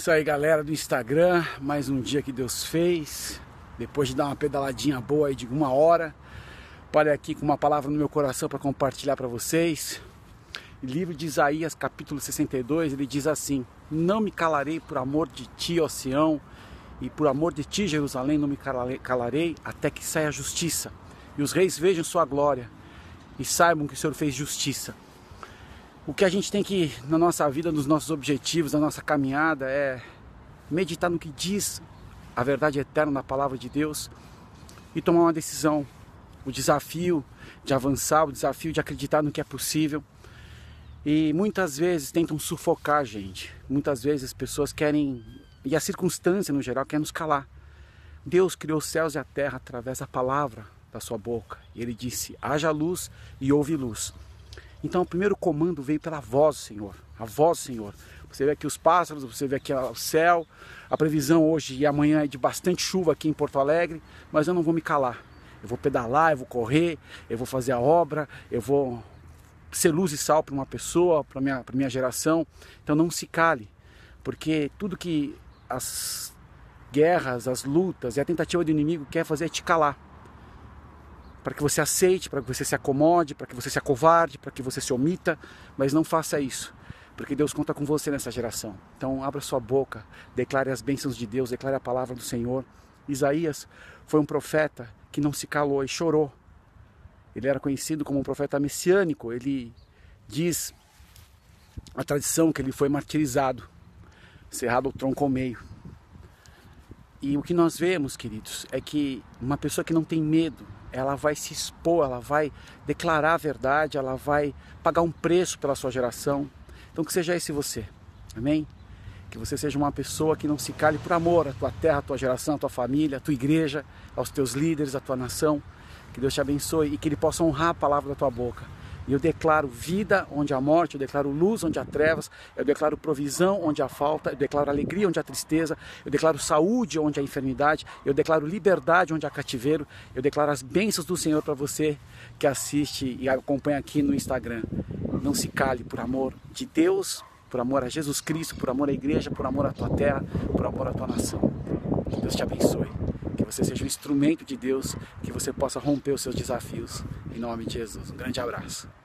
Isso aí, galera do Instagram. Mais um dia que Deus fez. Depois de dar uma pedaladinha boa aí de uma hora, parei aqui com uma palavra no meu coração para compartilhar para vocês. livro de Isaías, capítulo 62, ele diz assim: Não me calarei por amor de ti, ó Sião, e por amor de ti, Jerusalém, não me calarei até que saia a justiça e os reis vejam sua glória e saibam que o Senhor fez justiça. O que a gente tem que, na nossa vida, nos nossos objetivos, na nossa caminhada, é meditar no que diz a verdade eterna na palavra de Deus e tomar uma decisão. O desafio de avançar, o desafio de acreditar no que é possível. E muitas vezes tentam sufocar a gente. Muitas vezes as pessoas querem, e a circunstância no geral, quer nos calar. Deus criou os céus e a terra através da palavra da sua boca. E ele disse: haja luz e houve luz. Então o primeiro comando veio pela voz Senhor, a voz Senhor. Você vê aqui os pássaros, você vê aqui o céu. A previsão hoje e amanhã é de bastante chuva aqui em Porto Alegre, mas eu não vou me calar. Eu vou pedalar, eu vou correr, eu vou fazer a obra, eu vou ser luz e sal para uma pessoa, para minha para minha geração. Então não se cale, porque tudo que as guerras, as lutas e a tentativa do inimigo quer fazer é te calar para que você aceite, para que você se acomode, para que você se acovarde, para que você se omita, mas não faça isso, porque Deus conta com você nessa geração. Então, abra sua boca, declare as bênçãos de Deus, declare a palavra do Senhor. Isaías foi um profeta que não se calou e chorou. Ele era conhecido como um profeta messiânico. Ele diz a tradição que ele foi martirizado, cerrado o tronco ao meio. E o que nós vemos, queridos, é que uma pessoa que não tem medo, ela vai se expor, ela vai declarar a verdade, ela vai pagar um preço pela sua geração. Então que seja esse você. Amém? Que você seja uma pessoa que não se cale por amor à tua terra, à tua geração, à tua família, à tua igreja, aos teus líderes, à tua nação. Que Deus te abençoe e que Ele possa honrar a palavra da tua boca e eu declaro vida onde há morte, eu declaro luz onde há trevas, eu declaro provisão onde há falta, eu declaro alegria onde há tristeza, eu declaro saúde onde há enfermidade, eu declaro liberdade onde há cativeiro, eu declaro as bênçãos do Senhor para você que assiste e acompanha aqui no Instagram. Não se cale por amor de Deus, por amor a Jesus Cristo, por amor à igreja, por amor à tua terra, por amor à tua nação. Que Deus te abençoe. Que você seja um instrumento de Deus, que você possa romper os seus desafios. Em nome de Jesus. Um grande abraço.